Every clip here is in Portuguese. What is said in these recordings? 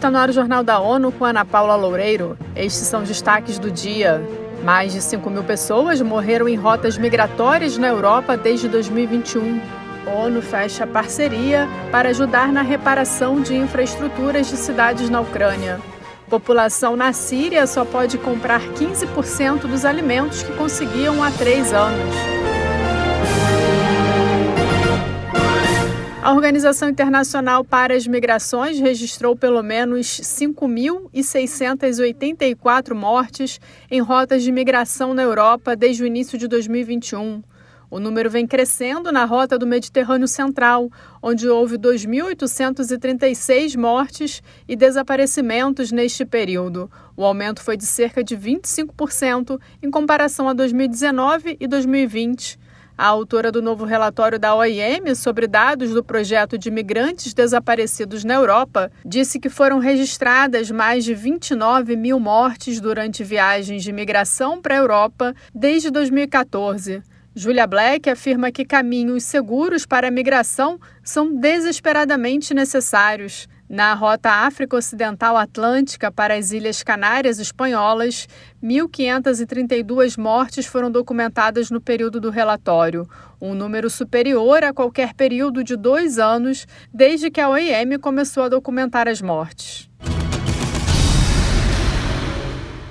Está no ar o Jornal da ONU com Ana Paula Loureiro. Estes são os destaques do dia. Mais de 5 mil pessoas morreram em rotas migratórias na Europa desde 2021. A ONU fecha parceria para ajudar na reparação de infraestruturas de cidades na Ucrânia. População na Síria só pode comprar 15% dos alimentos que conseguiam há três anos. A Organização Internacional para as Migrações registrou pelo menos 5.684 mortes em rotas de migração na Europa desde o início de 2021. O número vem crescendo na rota do Mediterrâneo Central, onde houve 2.836 mortes e desaparecimentos neste período. O aumento foi de cerca de 25% em comparação a 2019 e 2020. A autora do novo relatório da OIM sobre dados do projeto de migrantes desaparecidos na Europa disse que foram registradas mais de 29 mil mortes durante viagens de migração para a Europa desde 2014. Julia Black afirma que caminhos seguros para a migração são desesperadamente necessários. Na rota África Ocidental Atlântica para as Ilhas Canárias Espanholas, 1.532 mortes foram documentadas no período do relatório, um número superior a qualquer período de dois anos desde que a OIM começou a documentar as mortes.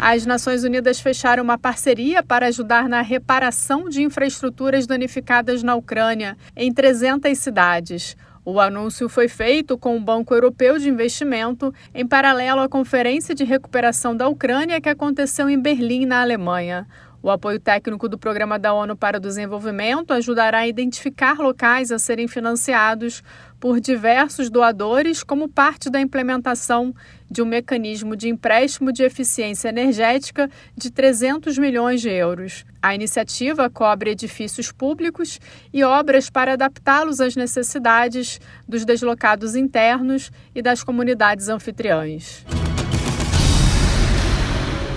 As Nações Unidas fecharam uma parceria para ajudar na reparação de infraestruturas danificadas na Ucrânia, em 300 cidades. O anúncio foi feito com o Banco Europeu de Investimento em paralelo à Conferência de Recuperação da Ucrânia que aconteceu em Berlim, na Alemanha. O apoio técnico do Programa da ONU para o Desenvolvimento ajudará a identificar locais a serem financiados por diversos doadores como parte da implementação de um mecanismo de empréstimo de eficiência energética de 300 milhões de euros. A iniciativa cobre edifícios públicos e obras para adaptá-los às necessidades dos deslocados internos e das comunidades anfitriãs.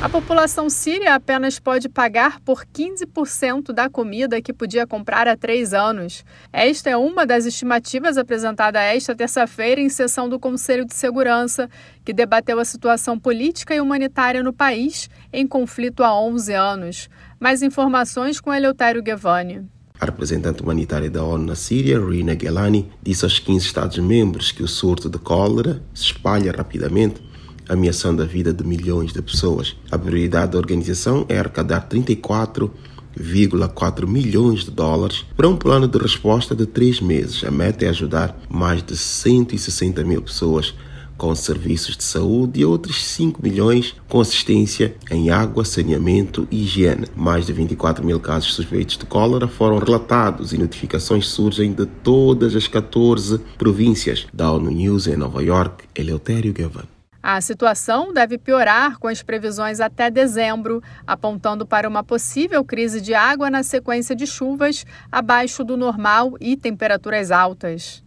A população síria apenas pode pagar por 15% da comida que podia comprar há três anos. Esta é uma das estimativas apresentada esta terça-feira em sessão do Conselho de Segurança, que debateu a situação política e humanitária no país em conflito há 11 anos. Mais informações com Eleutério Guevani. A representante humanitária da ONU na Síria, Rina Gelani, disse aos 15 Estados-membros que o surto de cólera se espalha rapidamente ameaçando a vida de milhões de pessoas. A prioridade da organização é arrecadar 34,4 milhões de dólares para um plano de resposta de três meses. A meta é ajudar mais de 160 mil pessoas com serviços de saúde e outros 5 milhões com assistência em água, saneamento e higiene. Mais de 24 mil casos suspeitos de cólera foram relatados e notificações surgem de todas as 14 províncias. Da ONU News em Nova York, Eleutério Gavan. A situação deve piorar com as previsões até dezembro, apontando para uma possível crise de água na sequência de chuvas abaixo do normal e temperaturas altas.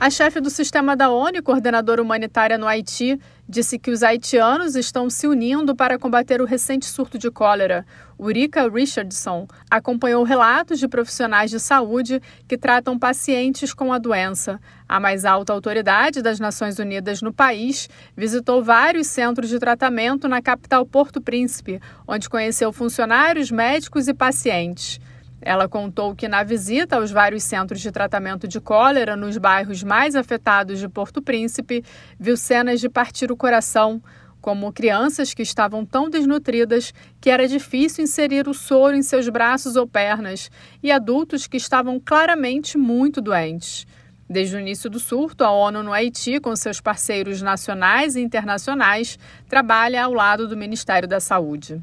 A chefe do sistema da ONU, coordenadora humanitária no Haiti, disse que os haitianos estão se unindo para combater o recente surto de cólera. Urika Richardson acompanhou relatos de profissionais de saúde que tratam pacientes com a doença. A mais alta autoridade das Nações Unidas no país visitou vários centros de tratamento na capital Porto Príncipe, onde conheceu funcionários, médicos e pacientes. Ela contou que na visita aos vários centros de tratamento de cólera nos bairros mais afetados de Porto Príncipe, viu cenas de partir o coração, como crianças que estavam tão desnutridas que era difícil inserir o soro em seus braços ou pernas, e adultos que estavam claramente muito doentes. Desde o início do surto, a ONU no Haiti, com seus parceiros nacionais e internacionais, trabalha ao lado do Ministério da Saúde.